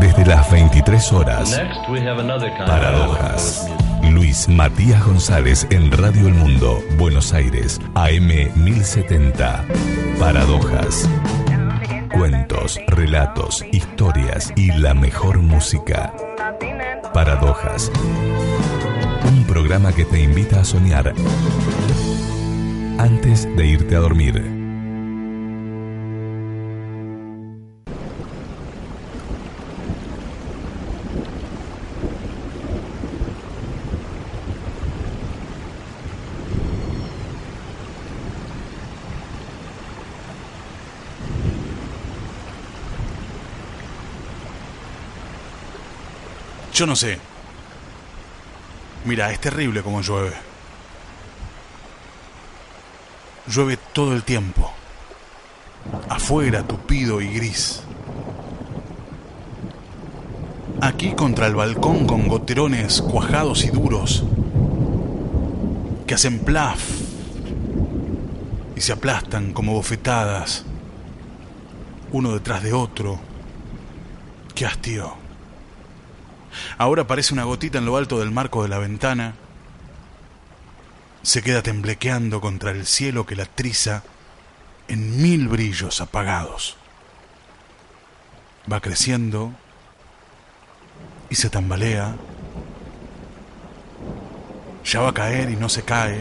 Desde las 23 horas. Paradojas. Luis Matías González en Radio El Mundo, Buenos Aires, AM 1070. Paradojas. Cuentos, relatos, historias y la mejor música. Paradojas. Un programa que te invita a soñar antes de irte a dormir. Yo no sé. Mira, es terrible como llueve. Llueve todo el tiempo. Afuera, tupido y gris. Aquí contra el balcón con goterones cuajados y duros que hacen plaf y se aplastan como bofetadas, uno detrás de otro. ¡Qué hastío! Ahora aparece una gotita en lo alto del marco de la ventana. Se queda temblequeando contra el cielo que la triza en mil brillos apagados. Va creciendo y se tambalea. Ya va a caer y no se cae.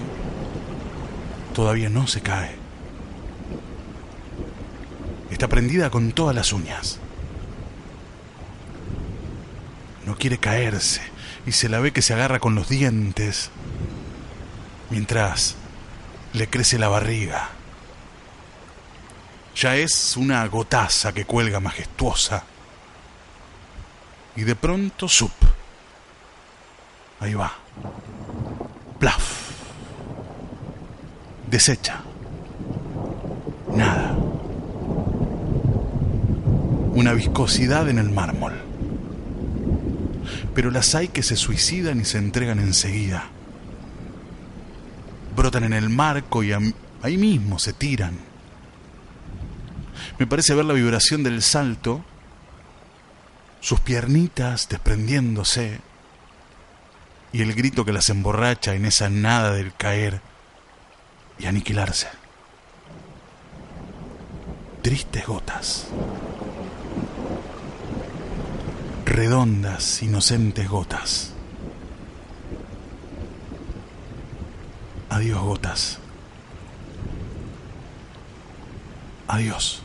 Todavía no se cae. Está prendida con todas las uñas. No quiere caerse y se la ve que se agarra con los dientes mientras le crece la barriga. Ya es una gotaza que cuelga majestuosa. Y de pronto, sup. Ahí va. Plaf. Desecha. Nada. Una viscosidad en el mármol pero las hay que se suicidan y se entregan enseguida. Brotan en el marco y ahí mismo se tiran. Me parece ver la vibración del salto, sus piernitas desprendiéndose y el grito que las emborracha en esa nada del caer y aniquilarse. Tristes gotas redondas, inocentes gotas. Adiós gotas. Adiós.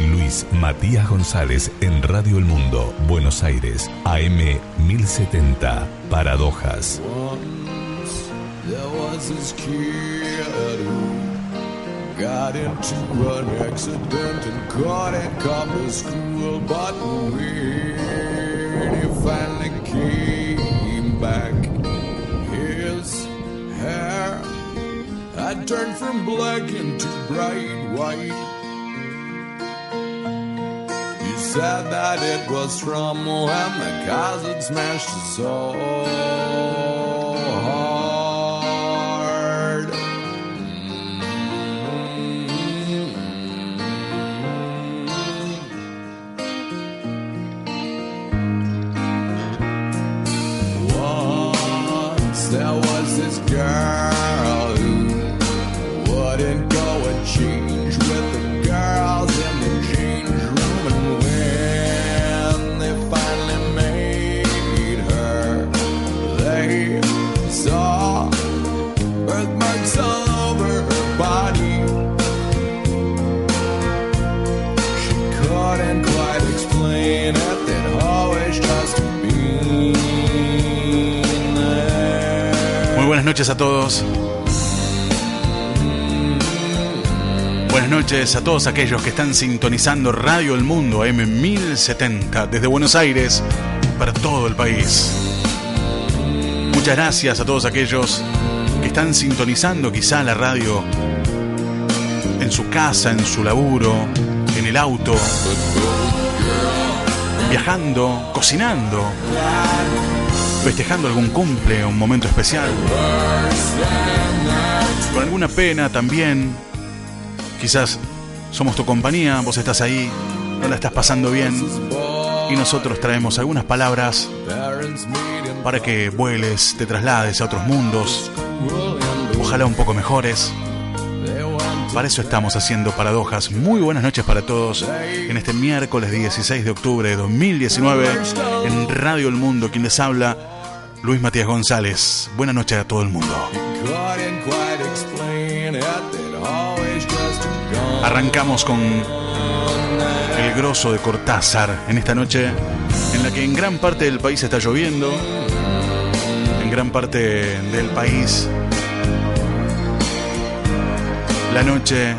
Luis Matías González en Radio El Mundo, Buenos Aires, AM 1070, Paradojas. Got into an accident and caught come to school. But when he finally came back, his hair had turned from black into bright white. He said that it was from when the cousin smashed his soul. noches a todos. Buenas noches a todos aquellos que están sintonizando Radio El Mundo M1070 desde Buenos Aires para todo el país. Muchas gracias a todos aquellos que están sintonizando quizá la radio en su casa, en su laburo, en el auto, viajando, cocinando festejando algún cumple, un momento especial. Con alguna pena también. Quizás somos tu compañía, vos estás ahí, no la estás pasando bien. Y nosotros traemos algunas palabras para que vueles, te traslades a otros mundos, ojalá un poco mejores. Para eso estamos haciendo paradojas. Muy buenas noches para todos en este miércoles 16 de octubre de 2019 en Radio El Mundo. Quien les habla, Luis Matías González. Buenas noches a todo el mundo. Arrancamos con el grosso de Cortázar en esta noche en la que en gran parte del país está lloviendo, en gran parte del país la noche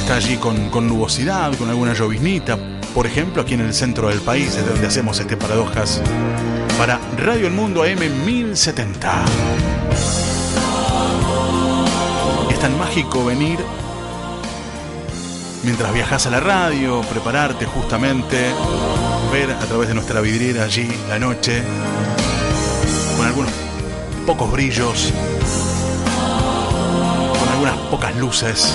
está allí con, con nubosidad, con alguna lloviznita, por ejemplo aquí en el centro del país, desde donde hacemos este Paradojas para Radio El Mundo AM 1070. Es tan mágico venir mientras viajas a la radio, prepararte justamente, ver a través de nuestra vidriera allí la noche, con algunos pocos brillos, con algunas pocas luces,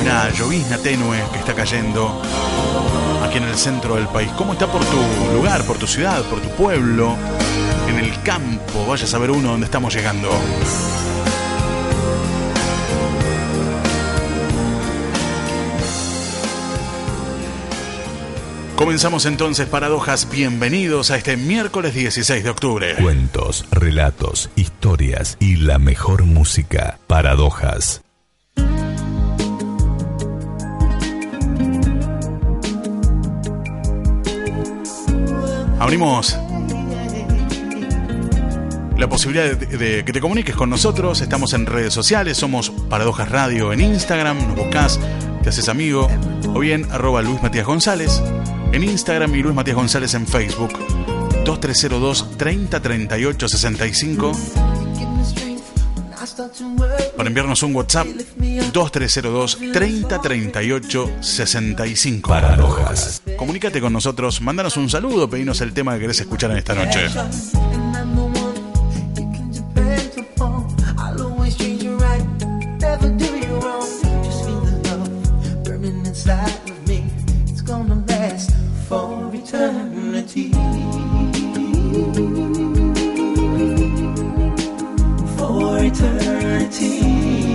una llovizna tenue que está cayendo aquí en el centro del país. ¿Cómo está por tu lugar, por tu ciudad, por tu pueblo, en el campo? Vaya a saber uno dónde estamos llegando. Comenzamos entonces Paradojas, bienvenidos a este miércoles 16 de octubre. Cuentos, relatos, historias y la mejor música. Paradojas. Abrimos la posibilidad de, que te comuniques con nosotros. Estamos en redes sociales, somos Paradojas Radio en Instagram, nos buscas, te haces amigo, o bien arroba Luis Matías González en Instagram y Luis Matías González en Facebook. 2302 3038 65 para enviarnos un WhatsApp 2302 3038 65 Paradojas. Comunícate con nosotros, mándanos un saludo, pedinos el tema que querés escuchar en esta noche. For eternity.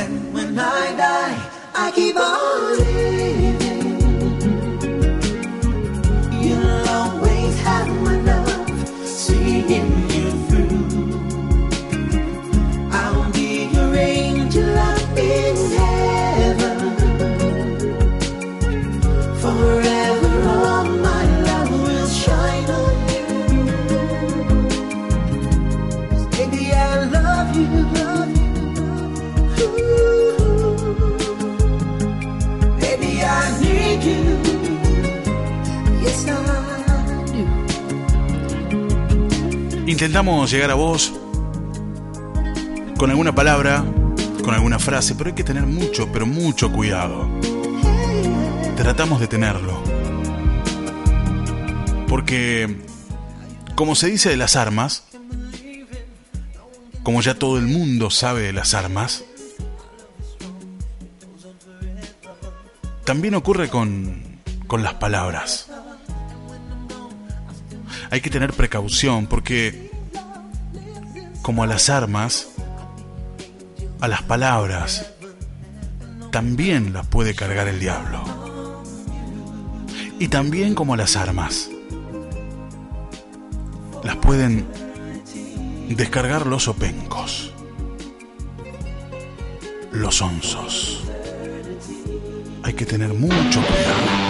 And when I die, I keep on Intentamos llegar a vos con alguna palabra, con alguna frase, pero hay que tener mucho, pero mucho cuidado. Tratamos de tenerlo. Porque, como se dice de las armas, como ya todo el mundo sabe de las armas, también ocurre con, con las palabras. Hay que tener precaución porque, como a las armas, a las palabras, también las puede cargar el diablo. Y también como a las armas, las pueden descargar los opencos, los onzos. Hay que tener mucho cuidado.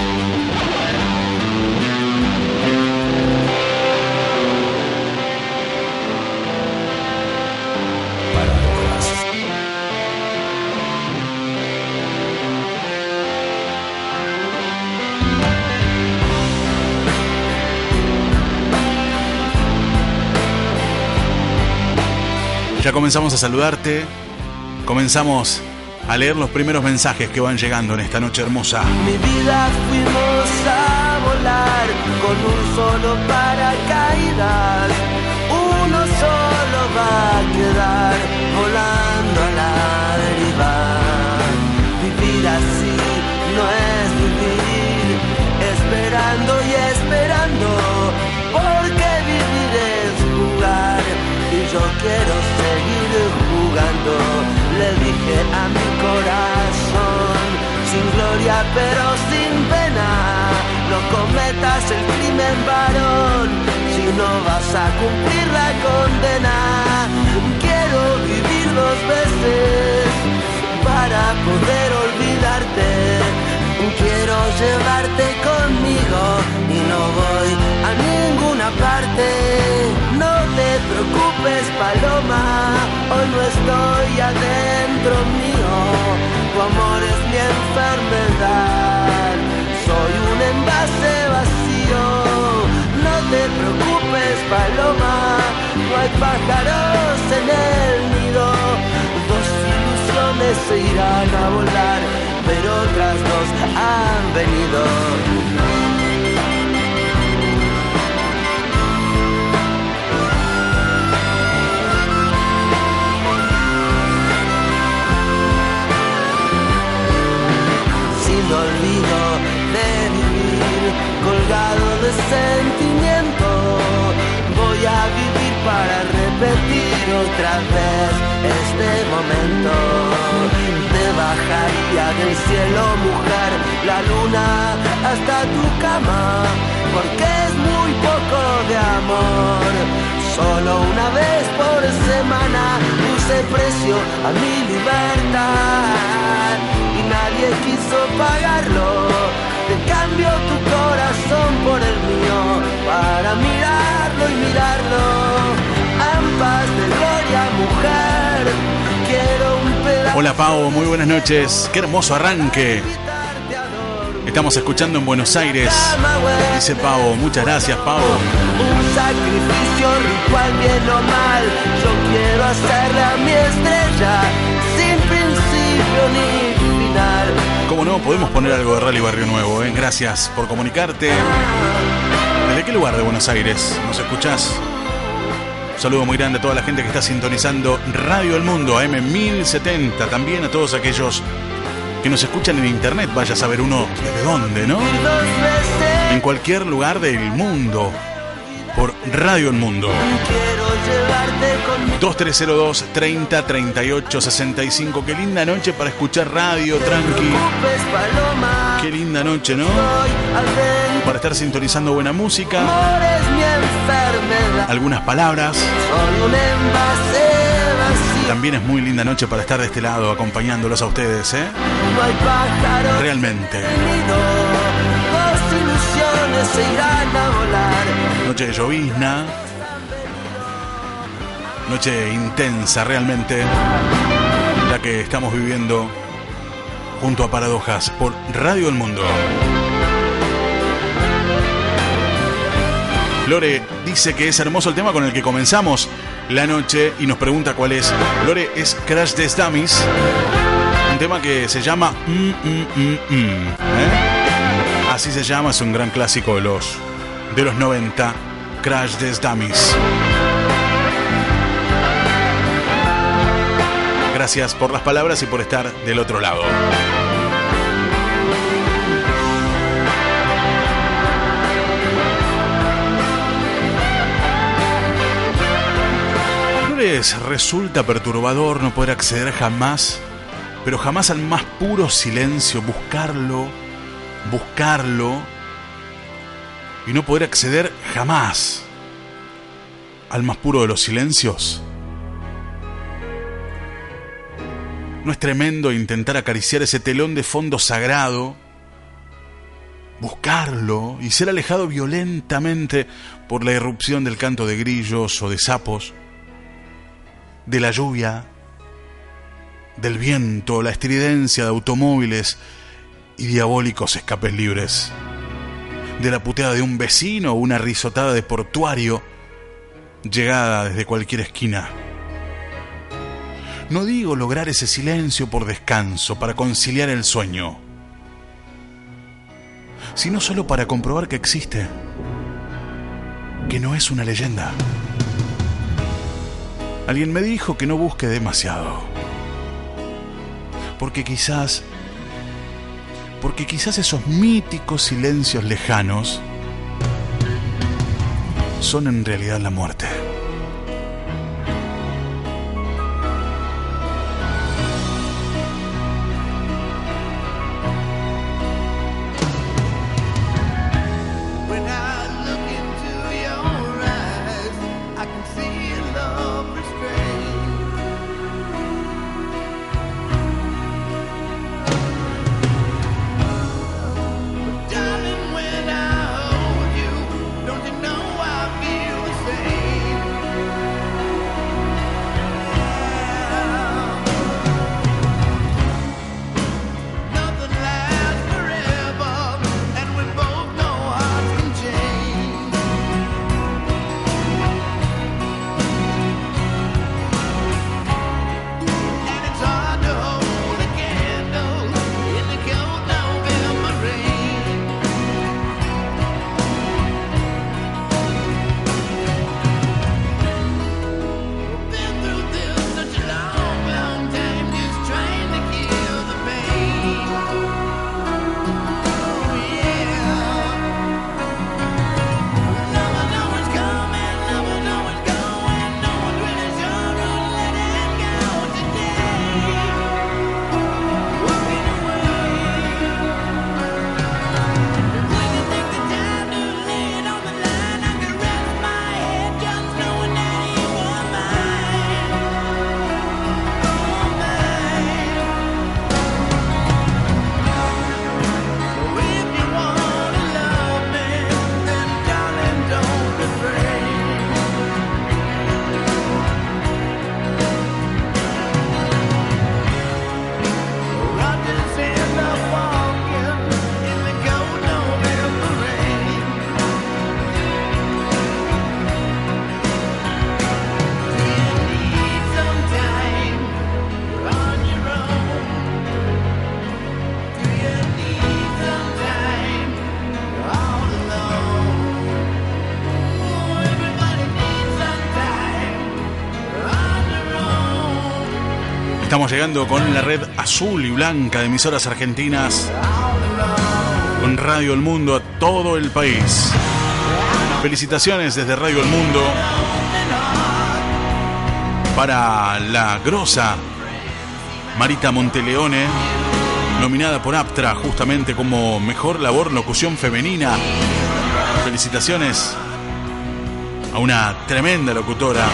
Comenzamos a saludarte, comenzamos a leer los primeros mensajes que van llegando en esta noche hermosa. Mi vida fuimos a volar con un solo paracaídas. Uno solo va a quedar quiero seguir jugando. Le dije a mi corazón, sin gloria pero sin pena, no cometas el crimen varón, si no vas a cumplir la condena. Quiero vivir dos veces para poder olvidarte. Quiero llevarte conmigo y no voy a ninguna parte. No te preocupes, paloma, hoy no estoy adentro mío. Tu amor es mi enfermedad, soy un envase vacío. No te preocupes, paloma, no hay pájaros en el nido. Ilusiones se irán a volar, pero otras dos han venido. sin olvido de vivir, colgado de sentimiento. Voy a vivir para repetir otra vez este momento. Cielo, mujer, la luna hasta tu cama, porque es muy poco de amor. Solo una vez por semana puse precio a mi libertad y nadie quiso pagarlo. Te cambio tu corazón por el mío para mirarlo y mirarlo. Ambas de gloria, mujer. Hola Pau, muy buenas noches. Qué hermoso arranque. Estamos escuchando en Buenos Aires. Dice Pau, muchas gracias Pau. Un sacrificio ritual bien o mal. Yo quiero hacerle a mi estrella sin principio ni final. Como no, podemos poner algo de Rally Barrio Nuevo, ¿eh? Gracias por comunicarte. ¿Desde qué lugar de Buenos Aires nos escuchás? Saludo muy grande a toda la gente que está sintonizando Radio El Mundo, AM1070. También a todos aquellos que nos escuchan en internet. Vaya a saber uno desde dónde, ¿no? En cualquier lugar del mundo. Por Radio El Mundo. Quiero llevarte conmigo. 2302 30 38 65. Qué linda noche para escuchar radio, tranqui. Qué linda noche, ¿no? Para estar sintonizando buena música, algunas palabras. También es muy linda noche para estar de este lado acompañándolos a ustedes, ¿eh? Realmente. Noche de llovizna. Noche intensa realmente. La que estamos viviendo junto a Paradojas por Radio El Mundo. Lore dice que es hermoso el tema con el que comenzamos la noche y nos pregunta cuál es. Lore es Crash Test Dummies. Un tema que se llama Mm, mm, mm, mm, ¿eh? Así se llama, es un gran clásico de los, de los 90. Crash Test Dummies. Gracias por las palabras y por estar del otro lado. ¿No les resulta perturbador no poder acceder jamás, pero jamás al más puro silencio, buscarlo, buscarlo y no poder acceder jamás? al más puro de los silencios? ¿No es tremendo intentar acariciar ese telón de fondo sagrado, buscarlo y ser alejado violentamente por la irrupción del canto de grillos o de sapos, de la lluvia, del viento, la estridencia de automóviles y diabólicos escapes libres, de la puteada de un vecino o una risotada de portuario llegada desde cualquier esquina. No digo lograr ese silencio por descanso, para conciliar el sueño, sino solo para comprobar que existe, que no es una leyenda. Alguien me dijo que no busque demasiado, porque quizás, porque quizás esos míticos silencios lejanos son en realidad la muerte. Llegando con la red azul y blanca de emisoras argentinas, con Radio El Mundo a todo el país. Felicitaciones desde Radio El Mundo para la grosa Marita Monteleone, nominada por Aptra justamente como Mejor Labor Locución Femenina. Felicitaciones a una tremenda locutora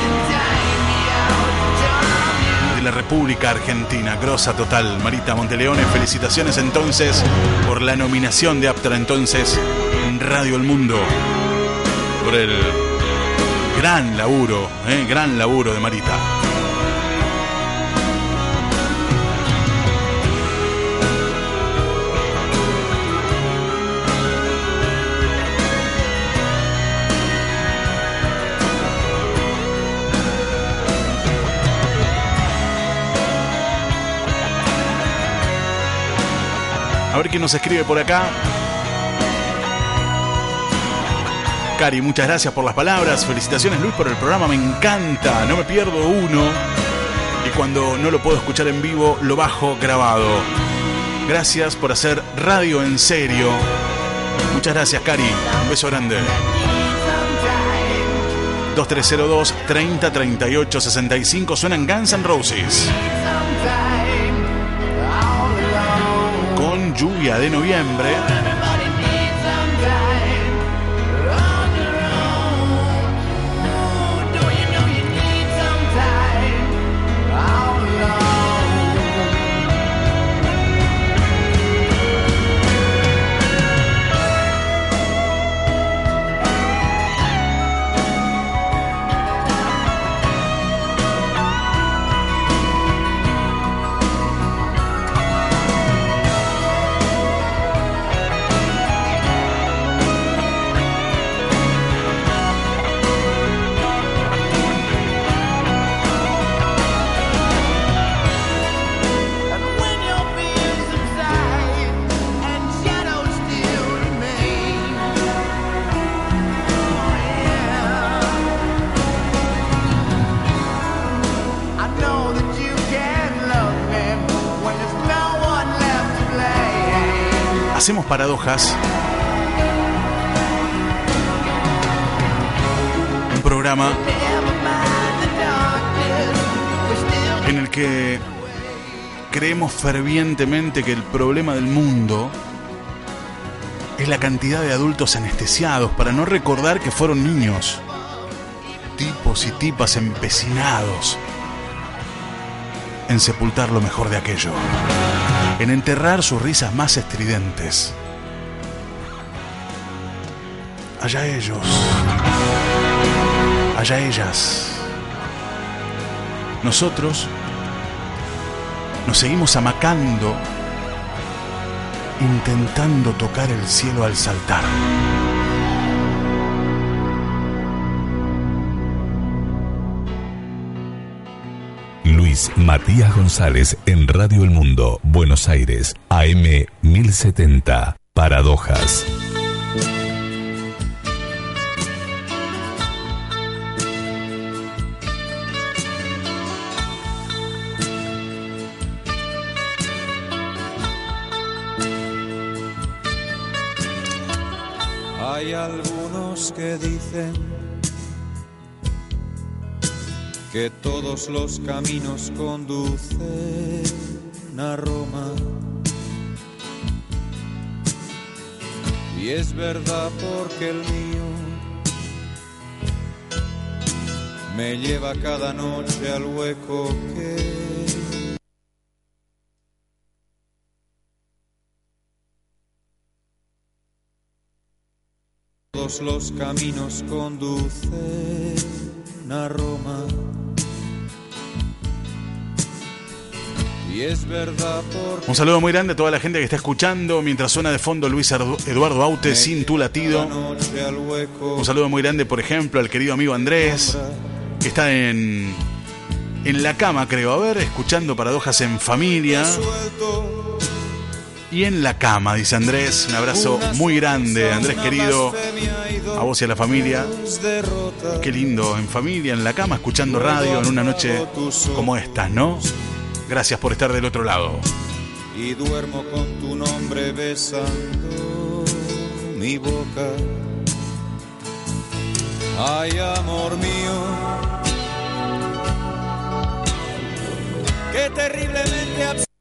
la República Argentina. Grosa total, Marita Monteleone. Felicitaciones entonces por la nominación de Aptra entonces en Radio El Mundo. Por el gran laburo, eh, gran laburo de Marita. Ver quién nos escribe por acá. Cari, muchas gracias por las palabras. Felicitaciones Luis por el programa, me encanta. No me pierdo uno. Y cuando no lo puedo escuchar en vivo, lo bajo grabado. Gracias por hacer radio en serio. Muchas gracias, Cari. Un beso grande. 2302 3038 65 suenan Guns N' Roses. De noviembre. Paradojas. Un programa en el que creemos fervientemente que el problema del mundo es la cantidad de adultos anestesiados para no recordar que fueron niños. Tipos y tipas empecinados en sepultar lo mejor de aquello. En enterrar sus risas más estridentes. Allá ellos. Allá ellas. Nosotros nos seguimos amacando intentando tocar el cielo al saltar. Luis Matías González en Radio El Mundo, Buenos Aires, AM 1070. Paradojas. Que dicen que todos los caminos conducen a Roma. Y es verdad porque el mío me lleva cada noche al hueco que Todos los caminos conducen a Roma. Y es verdad por Un saludo muy grande a toda la gente que está escuchando mientras suena de fondo Luis Eduardo Aute sin tu latido. Un saludo muy grande, por ejemplo, al querido amigo Andrés, que está en, en la cama, creo. A ver, escuchando paradojas en familia. Y en la cama, dice Andrés. Un abrazo muy grande, Andrés querido. A vos y a la familia. Qué lindo, en familia, en la cama, escuchando radio en una noche como esta, ¿no? Gracias por estar del otro lado. y duermo con tu nombre besando mi boca. Ay, amor mío, qué terriblemente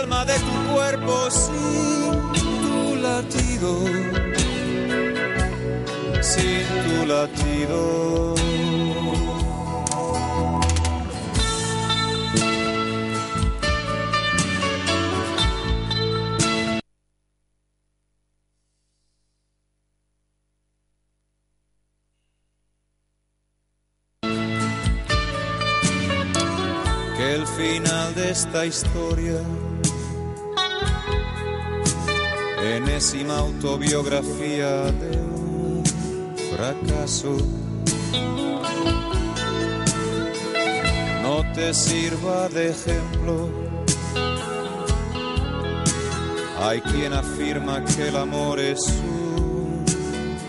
alma de tu cuerpo, sin tu latido sin tu latido. Que el final de esta historia enésima autobiografía de un fracaso. No te sirva de ejemplo. Hay quien afirma que el amor es un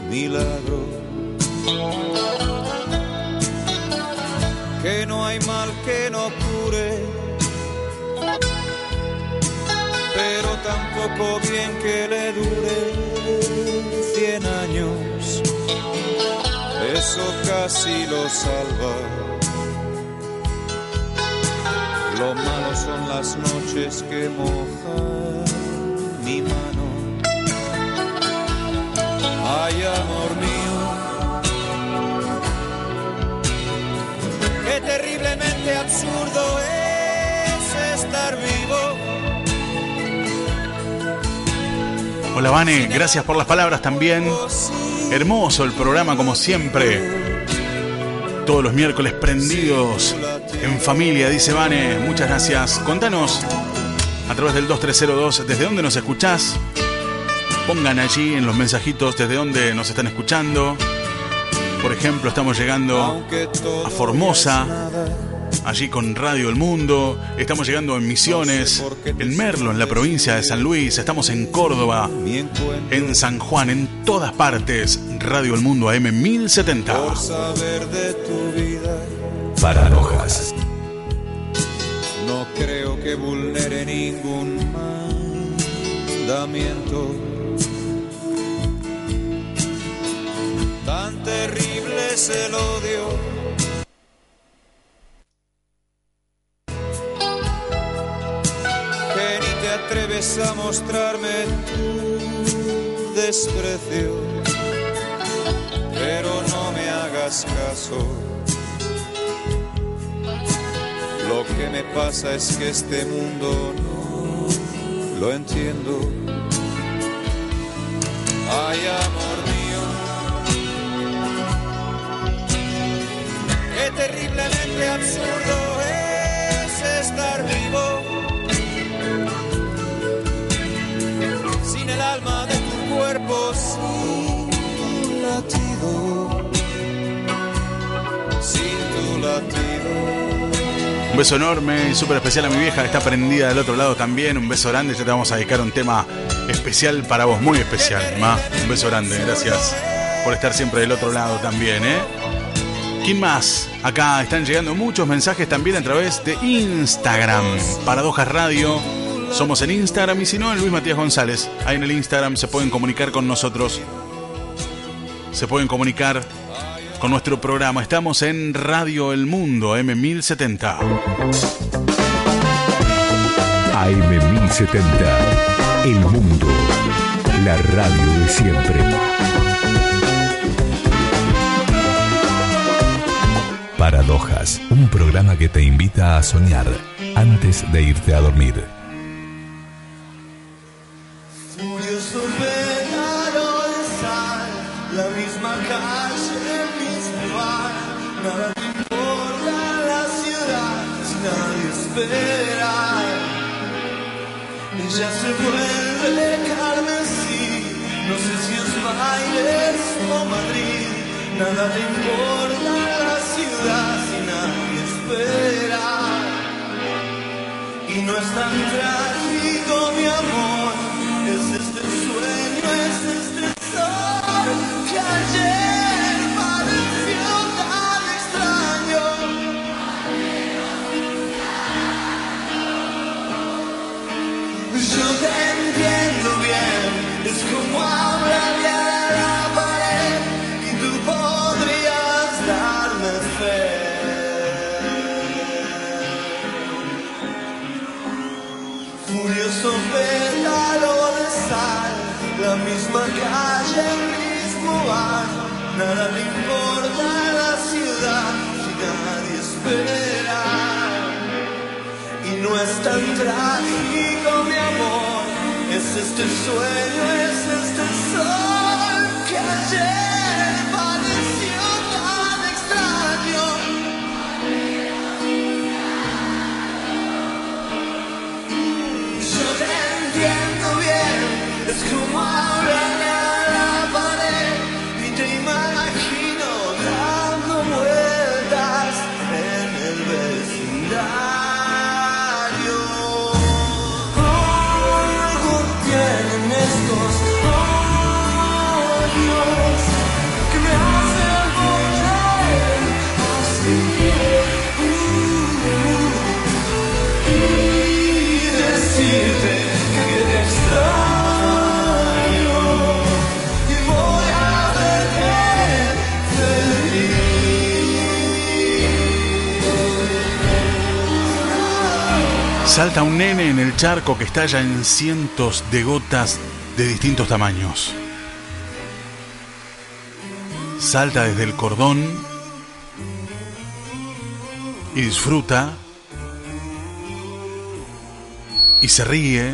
milagro, que no hay mal que no cure pero tampoco bien que le dure cien años. Eso casi lo salva. Lo malo son las noches que mojan mi mano. Ay, amor mío, qué terriblemente absurdo es estar vivo. Hola Vane, gracias por las palabras también. Hermoso el programa como siempre. Todos los miércoles prendidos en familia, dice Vane. Muchas gracias. Contanos a través del 2302 desde dónde nos escuchás. Pongan allí en los mensajitos desde dónde nos están escuchando. Por ejemplo, estamos llegando a Formosa, allí con Radio El Mundo. Estamos llegando en Misiones, en Merlo, en la provincia de San Luis. Estamos en Córdoba, en San Juan, en todas partes. Radio El Mundo AM 1070. Por saber de tu vida, Paradojas. no creo que vulnere ningún mandamiento. Tan terrible es el odio. A mostrarme tu desprecio. Pero no me hagas caso. Lo que me pasa es que este mundo no lo entiendo. Ay, amor mío, qué terriblemente absurdo es estar vivo Un beso enorme y súper especial a mi vieja que está prendida del otro lado también. Un beso grande. Ya te vamos a dedicar un tema especial para vos, muy especial, Ma. Un beso grande. Gracias por estar siempre del otro lado también, ¿eh? ¿Quién más? Acá están llegando muchos mensajes también a través de Instagram. Paradojas Radio. Somos en Instagram y si no, en Luis Matías González. Ahí en el Instagram se pueden comunicar con nosotros. Se pueden comunicar con nuestro programa. Estamos en Radio El Mundo, M1070. AM1070. El mundo. La radio de siempre. Paradojas. Un programa que te invita a soñar antes de irte a dormir. Nada importa la ciudad si nadie espera. Y no es tan trágico, trágico, mi amor. Es este sueño, es este sol que ayer Salta un nene en el charco que estalla en cientos de gotas de distintos tamaños. Salta desde el cordón y disfruta y se ríe.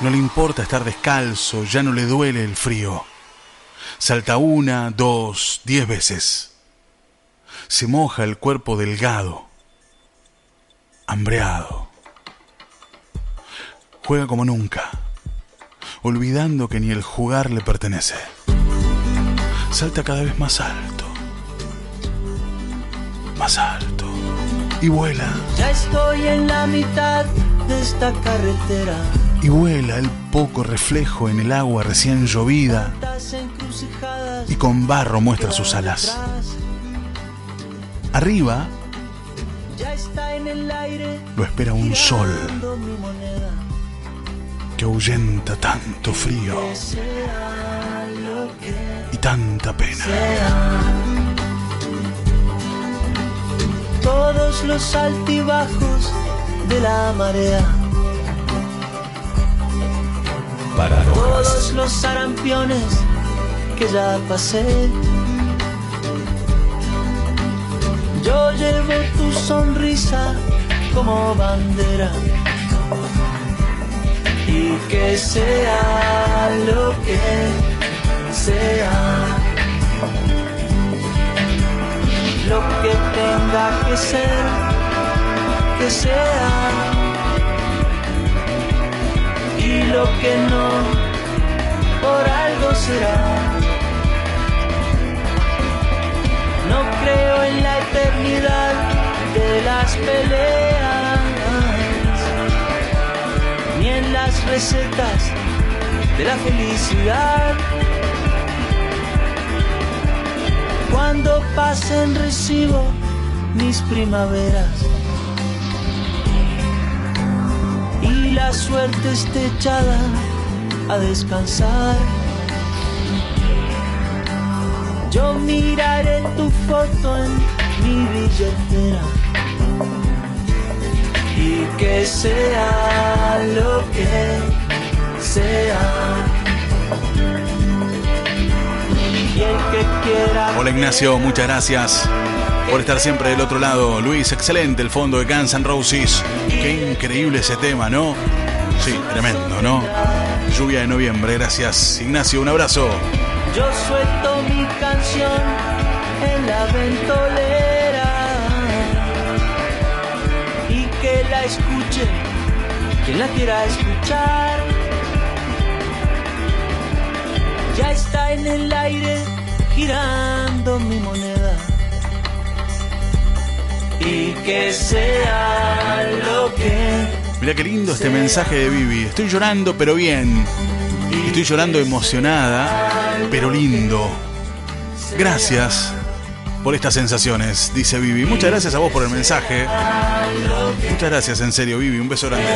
No le importa estar descalzo, ya no le duele el frío. Salta una, dos, diez veces. Se moja el cuerpo delgado, hambreado. Juega como nunca, olvidando que ni el jugar le pertenece. Salta cada vez más alto, más alto, y vuela. Ya estoy en la mitad de esta carretera. y vuela el poco reflejo en el agua recién llovida y con barro muestra sus alas. Arriba lo espera un sol que ahuyenta tanto frío y tanta pena. Todos los altibajos de la marea. Todos los sarampiones que ya pasé. Yo llevo tu sonrisa como bandera. Y que sea lo que sea, lo que tenga que ser, que sea, y lo que no, por algo será. No creo en la eternidad de las peleas en las recetas de la felicidad. Cuando pasen recibo mis primaveras y la suerte esté echada a descansar. Yo miraré tu foto en mi billetera y que sea lo que sea. El que quiera. Hola Ignacio, muchas gracias por estar siempre del otro lado. Luis, excelente el fondo de Guns N' Roses. Qué increíble ese tema, ¿no? Sí, tremendo, ¿no? Lluvia de noviembre, gracias Ignacio, un abrazo. Yo suelto mi canción en la ventolera. la escuche, quien la quiera escuchar. Ya está en el aire girando mi moneda. Y que sea lo que. Mira qué lindo este mensaje de Vivi. Estoy llorando, pero bien. Estoy llorando emocionada, pero lindo. Gracias por estas sensaciones, dice Vivi. Muchas gracias a vos por el mensaje. Muchas gracias, en serio, Vivi. Un beso grande.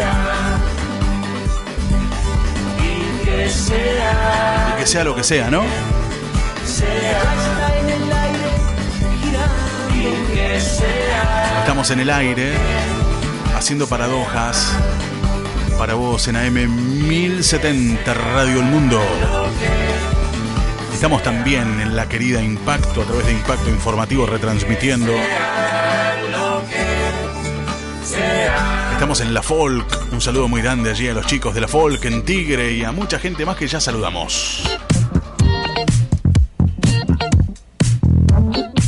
Y que sea, lo que sea, ¿no? Estamos en el aire, haciendo paradojas para vos en AM 1070 Radio El Mundo. Estamos también en la querida Impacto a través de Impacto Informativo retransmitiendo. Estamos en la Folk. Un saludo muy grande allí a los chicos de la Folk en Tigre y a mucha gente más que ya saludamos.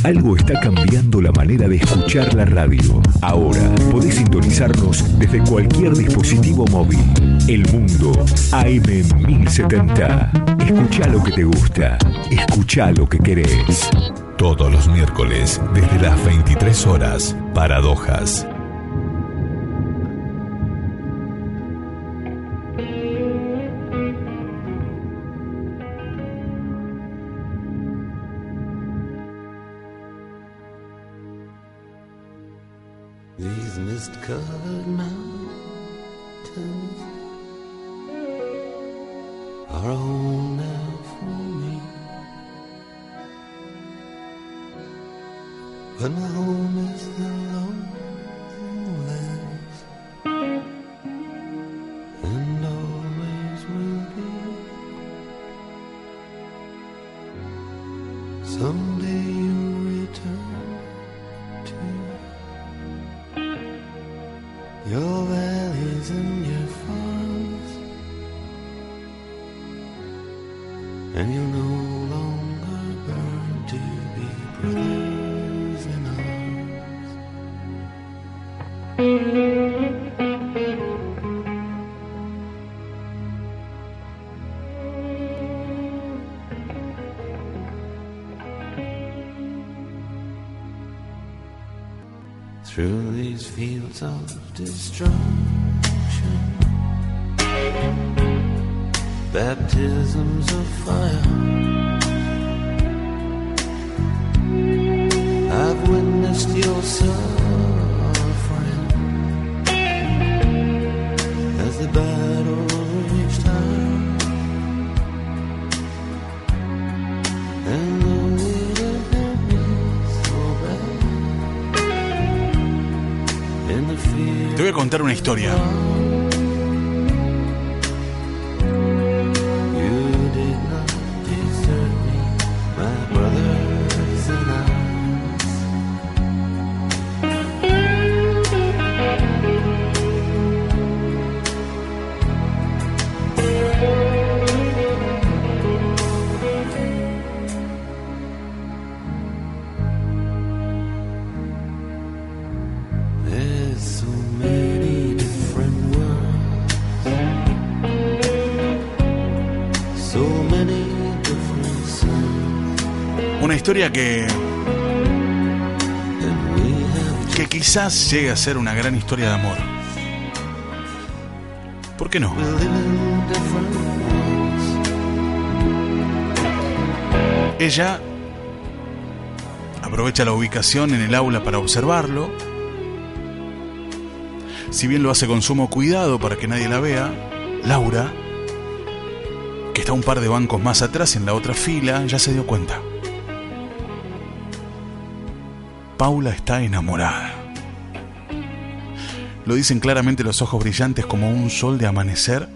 Algo está cambiando la manera de escuchar la radio. Ahora podés sintonizarnos desde cualquier dispositivo móvil. El mundo AM1070. Escucha lo que te gusta. Escucha lo que querés. Todos los miércoles, desde las 23 horas, Paradojas Someday you'll return to your valleys and your farms, and you'll know. Of destruction. baptisms of fire. I've witnessed your suffering contar una historia. Que, que quizás llegue a ser una gran historia de amor. ¿Por qué no? Ella aprovecha la ubicación en el aula para observarlo. Si bien lo hace con sumo cuidado para que nadie la vea, Laura, que está un par de bancos más atrás en la otra fila, ya se dio cuenta. Paula está enamorada. Lo dicen claramente los ojos brillantes como un sol de amanecer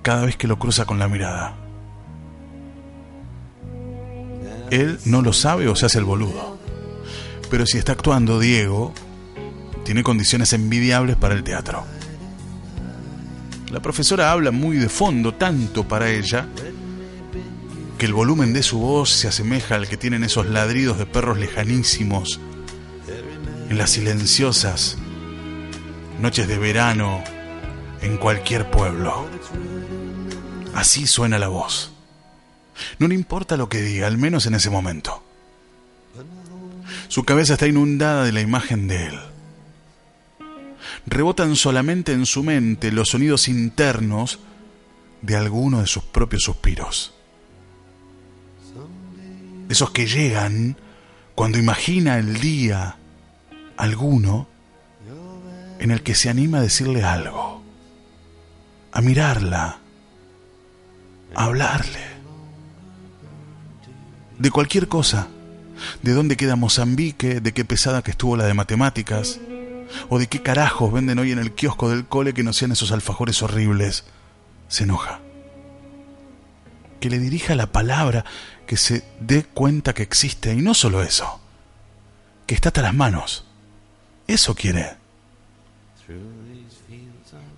cada vez que lo cruza con la mirada. Él no lo sabe o se hace el boludo. Pero si está actuando Diego, tiene condiciones envidiables para el teatro. La profesora habla muy de fondo, tanto para ella, que el volumen de su voz se asemeja al que tienen esos ladridos de perros lejanísimos en las silenciosas noches de verano en cualquier pueblo. Así suena la voz. No le importa lo que diga, al menos en ese momento. Su cabeza está inundada de la imagen de él. Rebotan solamente en su mente los sonidos internos de alguno de sus propios suspiros. Esos que llegan cuando imagina el día alguno en el que se anima a decirle algo, a mirarla, a hablarle de cualquier cosa, de dónde queda Mozambique, de qué pesada que estuvo la de matemáticas, o de qué carajos venden hoy en el kiosco del cole que no sean esos alfajores horribles. Se enoja. Que le dirija la palabra, que se dé cuenta que existe, y no solo eso, que está hasta las manos. Eso quiere.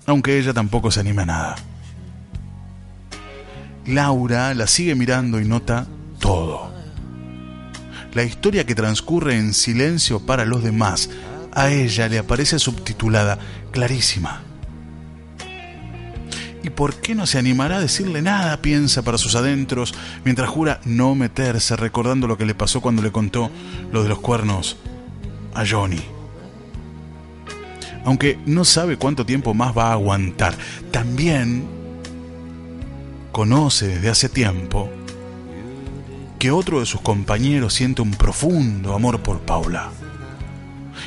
Aunque ella tampoco se anima a nada. Laura la sigue mirando y nota todo. La historia que transcurre en silencio para los demás, a ella le aparece subtitulada, clarísima. ¿Y por qué no se animará a decirle nada? piensa para sus adentros, mientras jura no meterse, recordando lo que le pasó cuando le contó lo de los cuernos a Johnny. Aunque no sabe cuánto tiempo más va a aguantar, también conoce desde hace tiempo que otro de sus compañeros siente un profundo amor por Paula.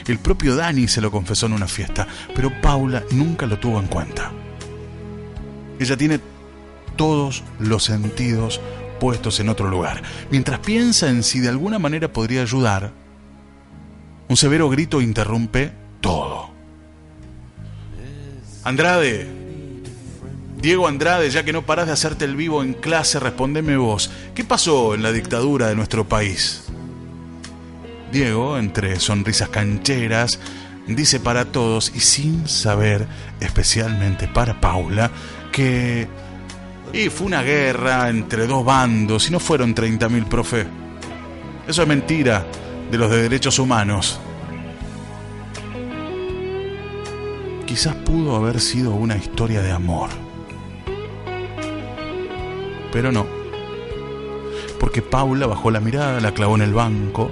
El propio Dani se lo confesó en una fiesta, pero Paula nunca lo tuvo en cuenta. Ella tiene todos los sentidos puestos en otro lugar. Mientras piensa en si de alguna manera podría ayudar, un severo grito interrumpe todo. Andrade, Diego Andrade, ya que no parás de hacerte el vivo en clase, respondeme vos. ¿Qué pasó en la dictadura de nuestro país? Diego, entre sonrisas cancheras, dice para todos y sin saber, especialmente para Paula, que y fue una guerra entre dos bandos y no fueron 30.000, profe. Eso es mentira de los de derechos humanos. Quizás pudo haber sido una historia de amor. Pero no. Porque Paula bajó la mirada, la clavó en el banco,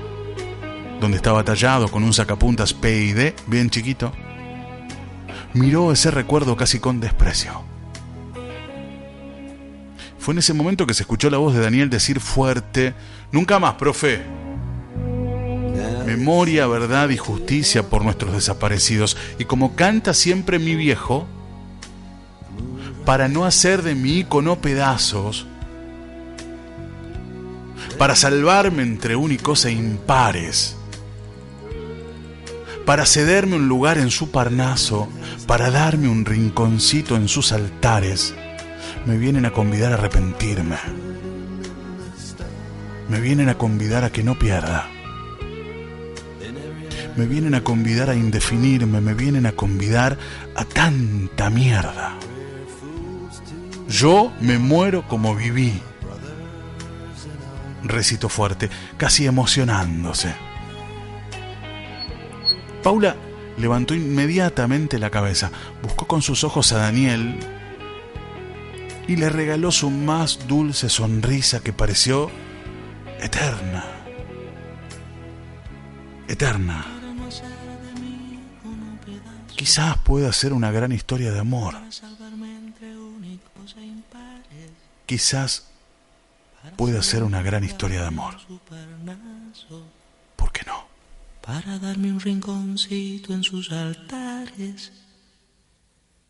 donde estaba tallado con un sacapuntas P y D, bien chiquito. Miró ese recuerdo casi con desprecio. Fue en ese momento que se escuchó la voz de Daniel decir fuerte, nunca más, profe. Memoria, verdad y justicia por nuestros desaparecidos. Y como canta siempre mi viejo, para no hacer de mi icono pedazos, para salvarme entre únicos e impares, para cederme un lugar en su parnaso, para darme un rinconcito en sus altares, me vienen a convidar a arrepentirme. Me vienen a convidar a que no pierda. Me vienen a convidar a indefinirme, me vienen a convidar a tanta mierda. Yo me muero como viví. Recito fuerte, casi emocionándose. Paula levantó inmediatamente la cabeza, buscó con sus ojos a Daniel y le regaló su más dulce sonrisa que pareció eterna. Eterna. Quizás pueda ser una gran historia de amor. Quizás pueda ser una gran historia de amor. ¿Por qué no? Para darme un rinconcito en sus altares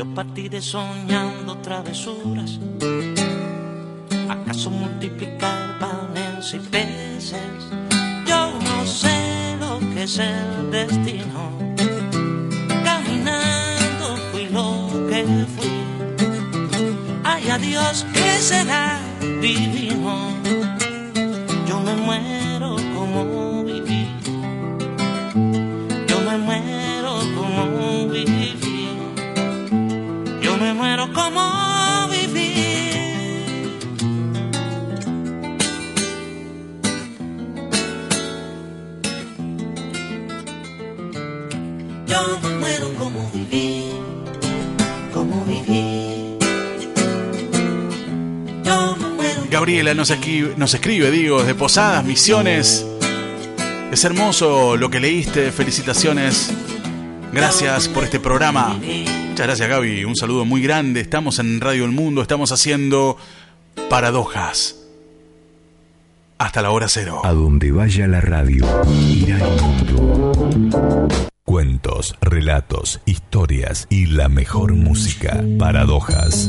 Yo partiré soñando travesuras ¿Acaso multiplicar panes y peces? Yo no sé lo que es el destino. Caminando fui lo que fui. Ay, adiós, ¿qué será divino? Gabriela nos escribe, digo, de Posadas, Misiones. Es hermoso lo que leíste, felicitaciones. Gracias por este programa. Muchas gracias Gaby, un saludo muy grande. Estamos en Radio El Mundo, estamos haciendo paradojas. Hasta la hora cero. A donde vaya la radio, irá el mundo. Cuentos, relatos, historias y la mejor música. Paradojas.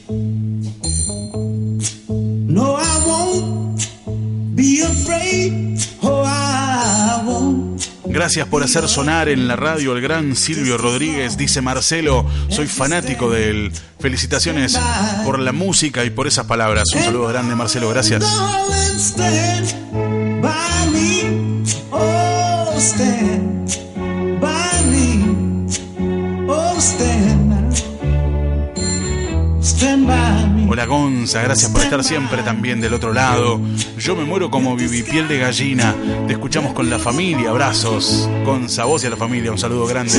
Gracias por hacer sonar en la radio el gran Silvio Rodríguez, dice Marcelo. Soy fanático de él. Felicitaciones por la música y por esas palabras. Un saludo grande, Marcelo. Gracias. Gracias por estar siempre también del otro lado. Yo me muero como piel de gallina. Te escuchamos con la familia. Abrazos. Gonza, vos y a la familia. Un saludo grande.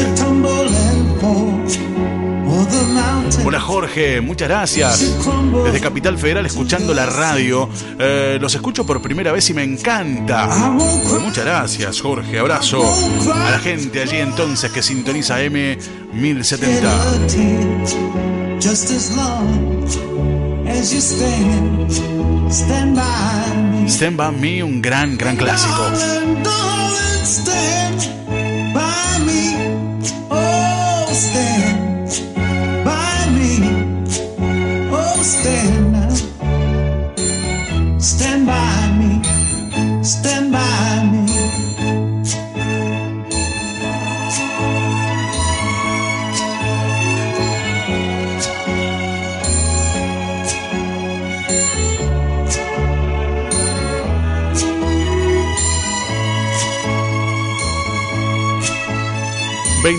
Hola Jorge, muchas gracias. Desde Capital Federal escuchando la radio. Eh, los escucho por primera vez y me encanta. Muchas gracias Jorge, abrazo. A la gente allí entonces que sintoniza M1070. Stand by me, un gran, gran clásico. stand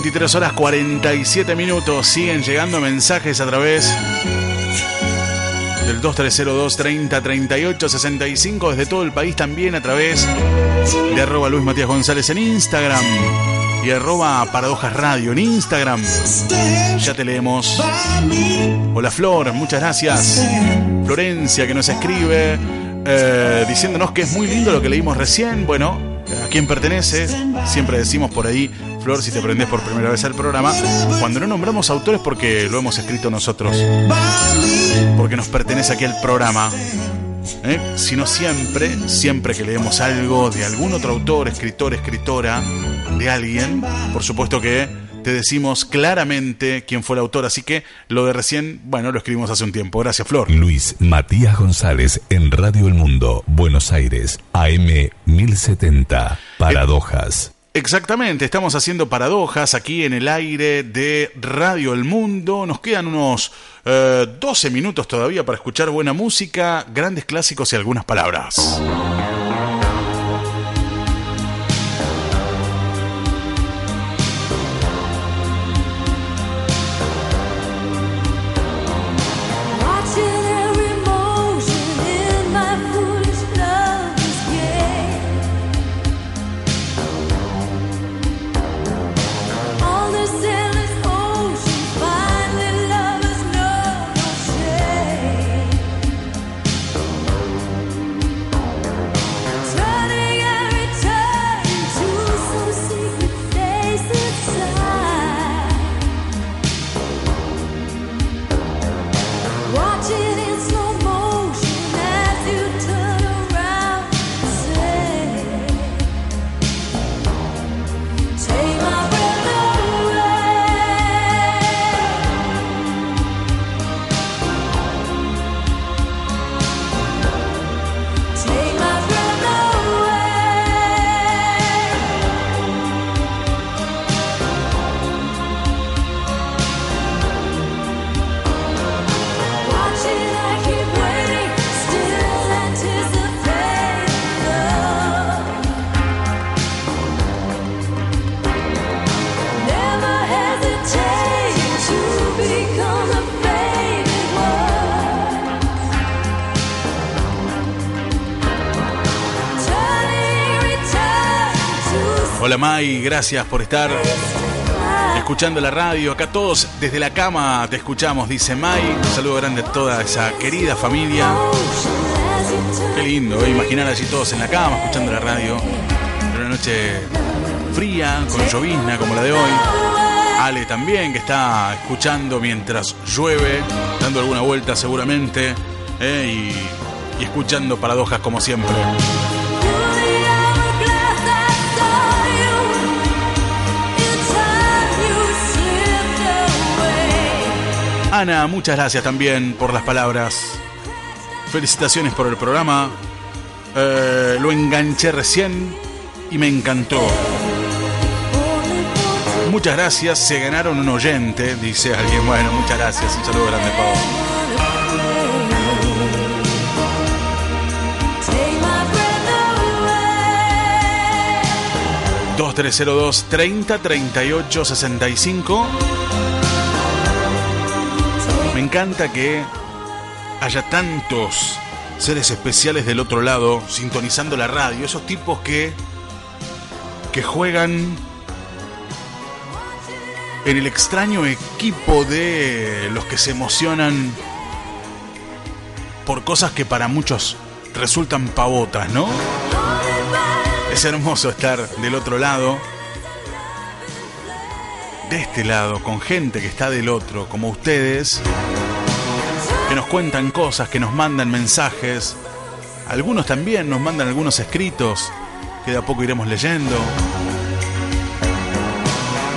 23 horas 47 minutos. Siguen llegando mensajes a través del 2302 30 38 65 desde todo el país también a través de arroba Luis Matías González en Instagram y arroba Paradojas Radio en Instagram. Ya te leemos. Hola Flor, muchas gracias. Florencia que nos escribe eh, diciéndonos que es muy lindo lo que leímos recién. Bueno, a quién pertenece. Siempre decimos por ahí Flor, si te prendés por primera vez al programa, cuando no nombramos autores porque lo hemos escrito nosotros, porque nos pertenece aquí al programa, ¿eh? sino siempre, siempre que leemos algo de algún otro autor, escritor, escritora, de alguien, por supuesto que te decimos claramente quién fue el autor, así que lo de recién, bueno, lo escribimos hace un tiempo. Gracias, Flor. Luis Matías González en Radio El Mundo, Buenos Aires, AM 1070, Paradojas. Exactamente, estamos haciendo paradojas aquí en el aire de Radio El Mundo. Nos quedan unos 12 eh, minutos todavía para escuchar buena música, grandes clásicos y algunas palabras. May, gracias por estar escuchando la radio. Acá todos desde la cama te escuchamos, dice May. Un saludo grande a toda esa querida familia. Qué lindo, ¿eh? imaginar allí todos en la cama escuchando la radio. Una noche fría, con llovizna como la de hoy. Ale también, que está escuchando mientras llueve, dando alguna vuelta seguramente, ¿eh? y escuchando paradojas como siempre. Ana, muchas gracias también por las palabras. Felicitaciones por el programa. Eh, lo enganché recién y me encantó. muchas gracias, se ganaron un oyente, dice alguien. Bueno, muchas gracias, un saludo grande, Pau. 2302 30 38 65. Me encanta que haya tantos seres especiales del otro lado sintonizando la radio, esos tipos que que juegan en el extraño equipo de los que se emocionan por cosas que para muchos resultan pavotas, ¿no? Es hermoso estar del otro lado, de este lado, con gente que está del otro, como ustedes, que nos cuentan cosas, que nos mandan mensajes. Algunos también nos mandan algunos escritos que de a poco iremos leyendo.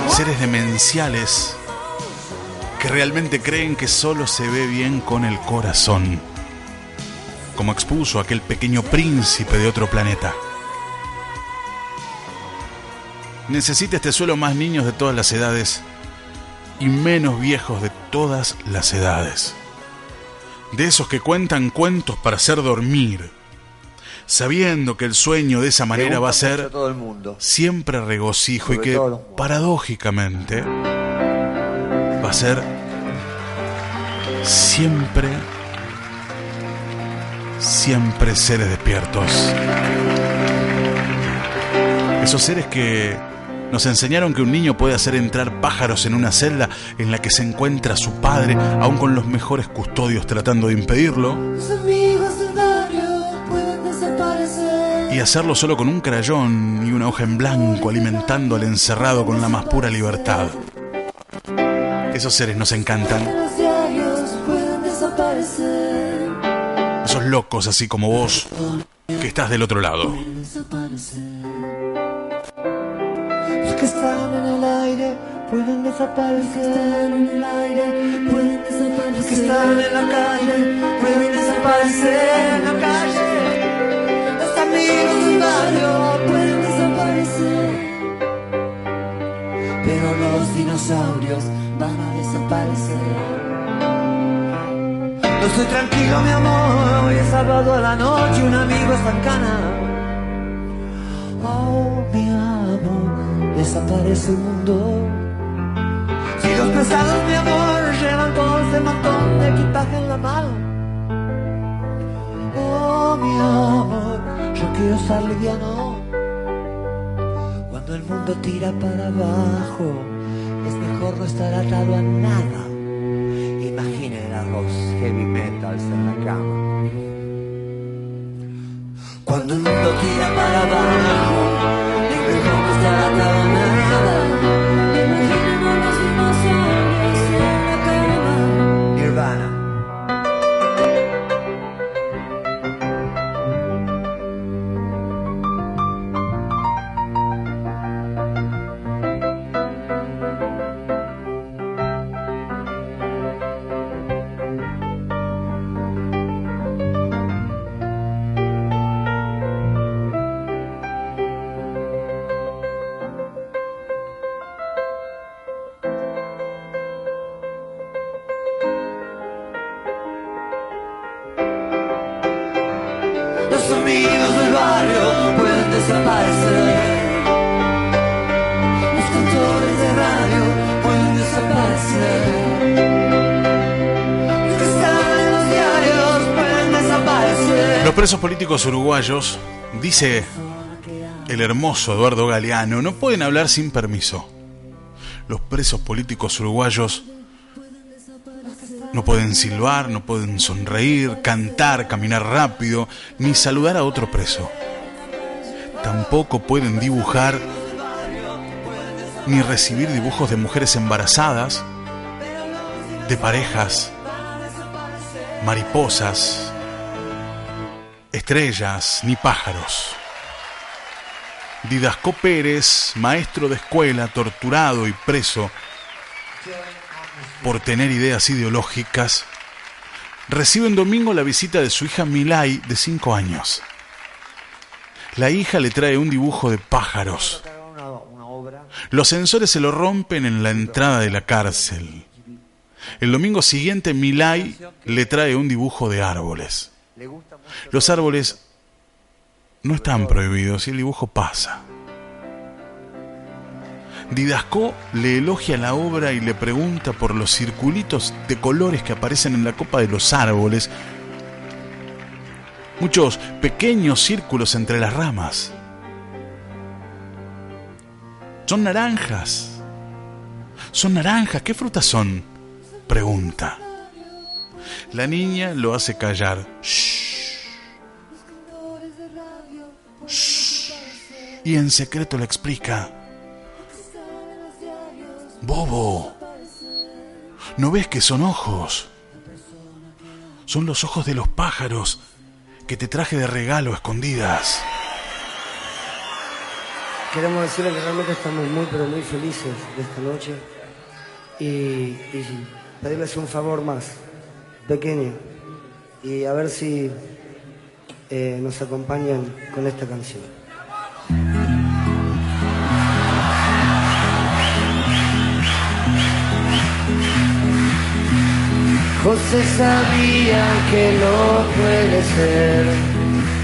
Seres demenciales que realmente creen que solo se ve bien con el corazón, como expuso aquel pequeño príncipe de otro planeta. Necesita este suelo más niños de todas las edades y menos viejos de todas las edades. De esos que cuentan cuentos para hacer dormir, sabiendo que el sueño de esa manera va a ser siempre regocijo y que paradójicamente va a ser siempre, siempre seres despiertos. Esos seres que nos enseñaron que un niño puede hacer entrar pájaros en una celda en la que se encuentra su padre, aun con los mejores custodios tratando de impedirlo. Y hacerlo solo con un crayón y una hoja en blanco, alimentando al encerrado con la más pura libertad. Esos seres nos encantan. Esos locos así como vos, que estás del otro lado desaparecer en el aire, pueden desaparecer. que están en la calle pueden desaparecer en la calle. Los amigos del barrio pueden desaparecer. Pero los dinosaurios van a desaparecer. No estoy tranquilo, mi amor. Hoy es sábado a la noche, un amigo está en cana. Oh, mi amor desaparece el mundo. Si los pesados, mi amor, llevan todo ese montón de equipaje en la mano. Oh, mi amor, yo quiero estar liviano. Cuando el mundo tira para abajo, es mejor no estar atado a nada. Imaginen a los heavy metals en la cama. Cuando el mundo tira para abajo, políticos uruguayos, dice el hermoso Eduardo Galeano, no pueden hablar sin permiso. Los presos políticos uruguayos no pueden silbar, no pueden sonreír, cantar, caminar rápido, ni saludar a otro preso. Tampoco pueden dibujar ni recibir dibujos de mujeres embarazadas, de parejas, mariposas, estrellas, ni pájaros. Didasco Pérez, maestro de escuela, torturado y preso por tener ideas ideológicas, recibe en domingo la visita de su hija Milay, de 5 años. La hija le trae un dibujo de pájaros. Los sensores se lo rompen en la entrada de la cárcel. El domingo siguiente Milay le trae un dibujo de árboles. Los árboles no están prohibidos y el dibujo pasa. Didasco le elogia la obra y le pregunta por los circulitos de colores que aparecen en la copa de los árboles. Muchos pequeños círculos entre las ramas. Son naranjas. Son naranjas. ¿Qué frutas son? Pregunta. La niña lo hace callar. Shh. Y en secreto le explica. Bobo, ¿no ves que son ojos? Son los ojos de los pájaros que te traje de regalo escondidas. Queremos decirle que realmente estamos muy, pero muy felices de esta noche. Y, y pedirles un favor más, pequeño. Y a ver si eh, nos acompañan con esta canción. José sabía que no puede ser,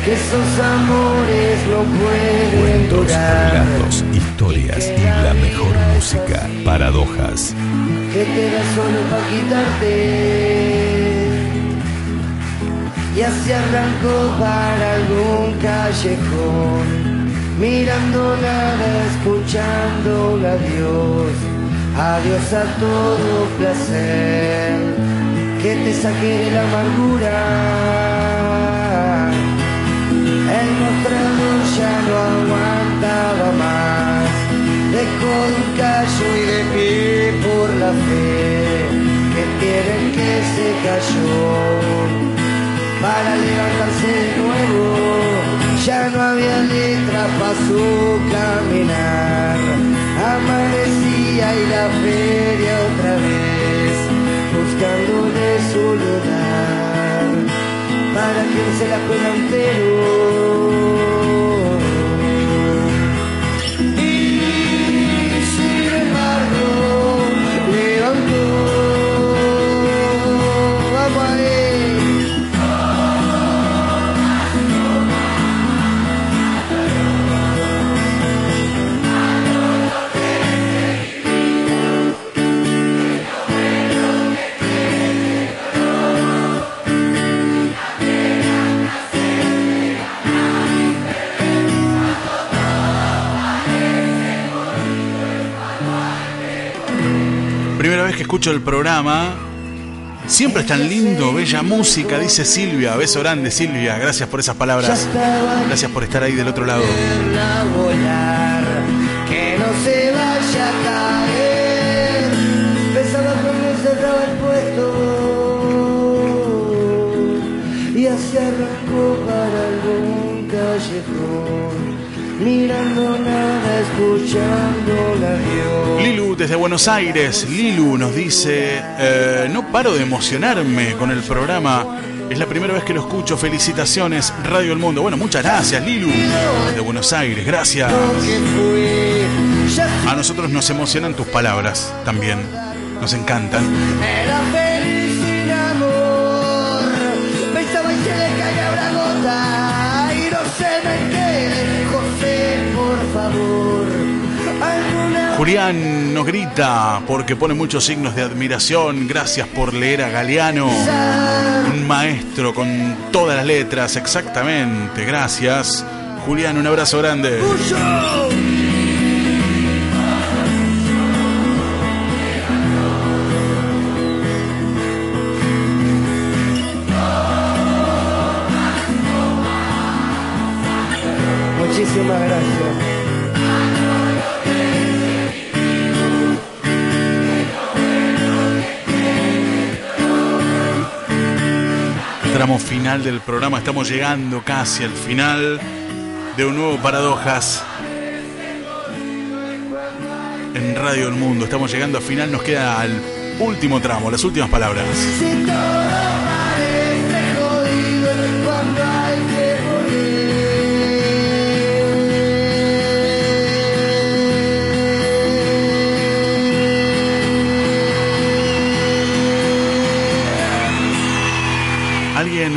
que esos amores no pueden Cuentos, durar. relatos, historias y la mejor música. Paradojas. que te da solo para quitarte. Y así arrancó para algún callejón, mirando nada, escuchando adiós, adiós a todo placer, que te saque de la amargura. El mostrador ya no aguantaba más. Dejó de un callo y de pie por la fe que tiene que se cayó. Para levantarse de nuevo, ya no había letra para su caminar. Amanecía y la feria otra vez, buscándole su lugar para quien se la cuela entero. Escucho el programa. Siempre es tan lindo, bella música, dice Silvia. Beso grande, Silvia. Gracias por esas palabras. Gracias por estar ahí del otro lado. a volar, que no se vaya a caer. Pensaba cuando cerraba el puesto y así arrancó para algún callejón, mirando nada, escuchando la Dios. Lilu desde Buenos Aires. Lilu nos dice, eh, no paro de emocionarme con el programa. Es la primera vez que lo escucho. Felicitaciones, Radio El Mundo. Bueno, muchas gracias, Lilu. Desde Buenos Aires, gracias. A nosotros nos emocionan tus palabras también. Nos encantan. Era feliz sin amor. Pensaba y se le caía una gota. Julián nos grita porque pone muchos signos de admiración. Gracias por leer a Galeano. Un maestro con todas las letras, exactamente. Gracias. Julián, un abrazo grande. Final del programa. Estamos llegando casi al final de un nuevo Paradojas en Radio El Mundo. Estamos llegando al final. Nos queda al último tramo, las últimas palabras.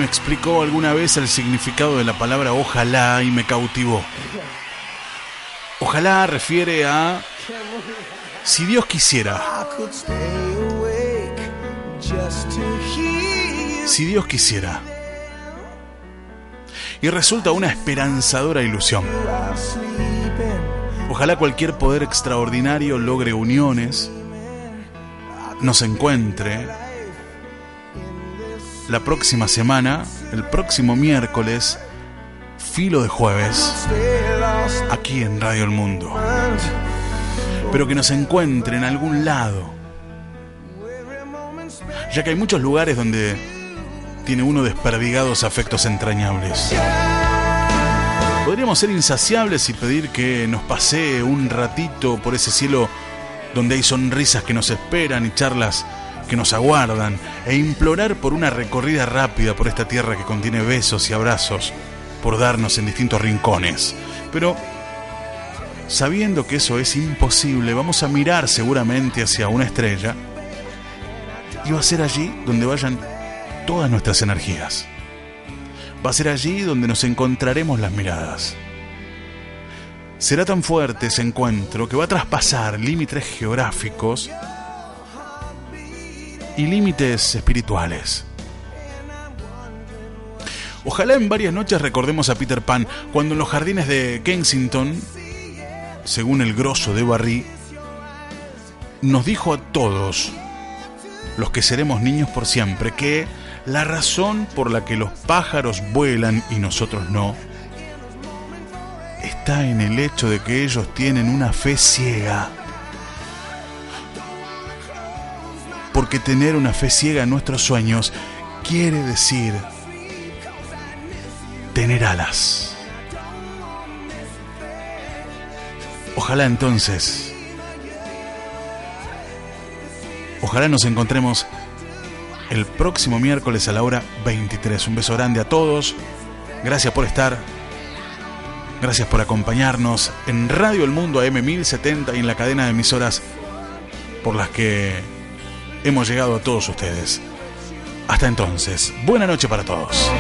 Explicó alguna vez el significado de la palabra ojalá y me cautivó. Ojalá refiere a si Dios quisiera. Si Dios quisiera. Y resulta una esperanzadora ilusión. Ojalá cualquier poder extraordinario logre uniones, nos encuentre la próxima semana, el próximo miércoles, filo de jueves, aquí en Radio El Mundo. Pero que nos encuentre en algún lado. Ya que hay muchos lugares donde tiene uno desperdigados afectos entrañables. Podríamos ser insaciables y pedir que nos pase un ratito por ese cielo donde hay sonrisas que nos esperan y charlas que nos aguardan, e implorar por una recorrida rápida por esta tierra que contiene besos y abrazos por darnos en distintos rincones. Pero, sabiendo que eso es imposible, vamos a mirar seguramente hacia una estrella y va a ser allí donde vayan todas nuestras energías. Va a ser allí donde nos encontraremos las miradas. Será tan fuerte ese encuentro que va a traspasar límites geográficos y límites espirituales. Ojalá en varias noches recordemos a Peter Pan cuando en los jardines de Kensington, según el grosso de Barry, nos dijo a todos los que seremos niños por siempre que la razón por la que los pájaros vuelan y nosotros no está en el hecho de que ellos tienen una fe ciega porque tener una fe ciega en nuestros sueños quiere decir tener alas. Ojalá entonces, ojalá nos encontremos el próximo miércoles a la hora 23. Un beso grande a todos, gracias por estar, gracias por acompañarnos en Radio El Mundo AM 1070 y en la cadena de emisoras por las que hemos llegado a todos ustedes. Hasta entonces, buena noche para todos.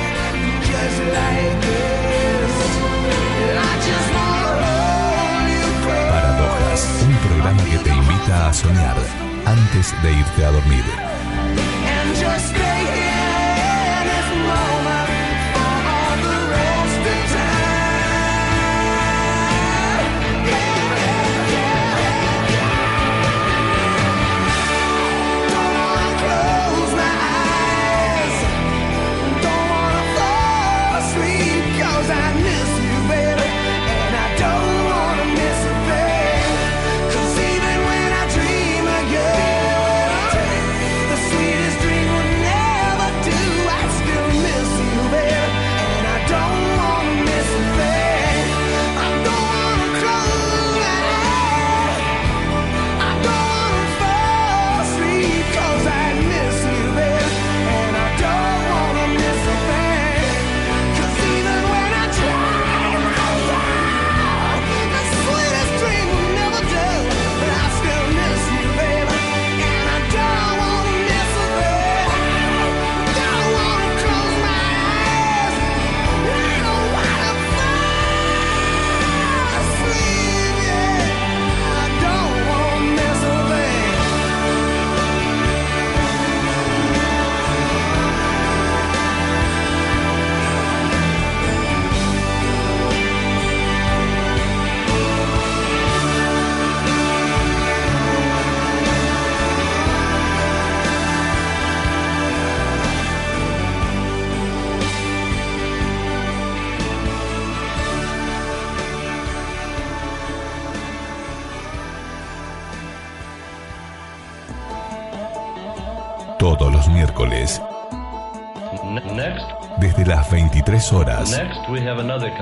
Paradojas, un programa que te invita a soñar antes de irte a dormir.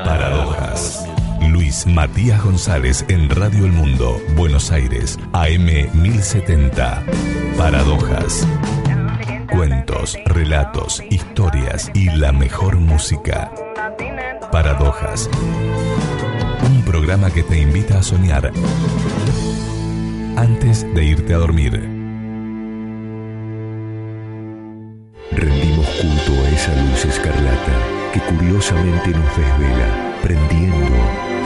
Paradojas. Luis Matías González en Radio El Mundo, Buenos Aires, AM 1070. Paradojas. Cuentos, relatos, historias y la mejor música. Paradojas. Un programa que te invita a soñar antes de irte a dormir. Curiosamente nos desvela, prendiendo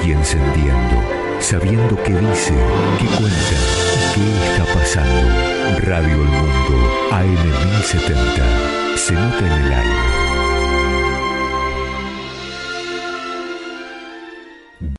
y encendiendo, sabiendo qué dice, qué cuenta, qué está pasando. Radio El Mundo, AM1070, se nota en el aire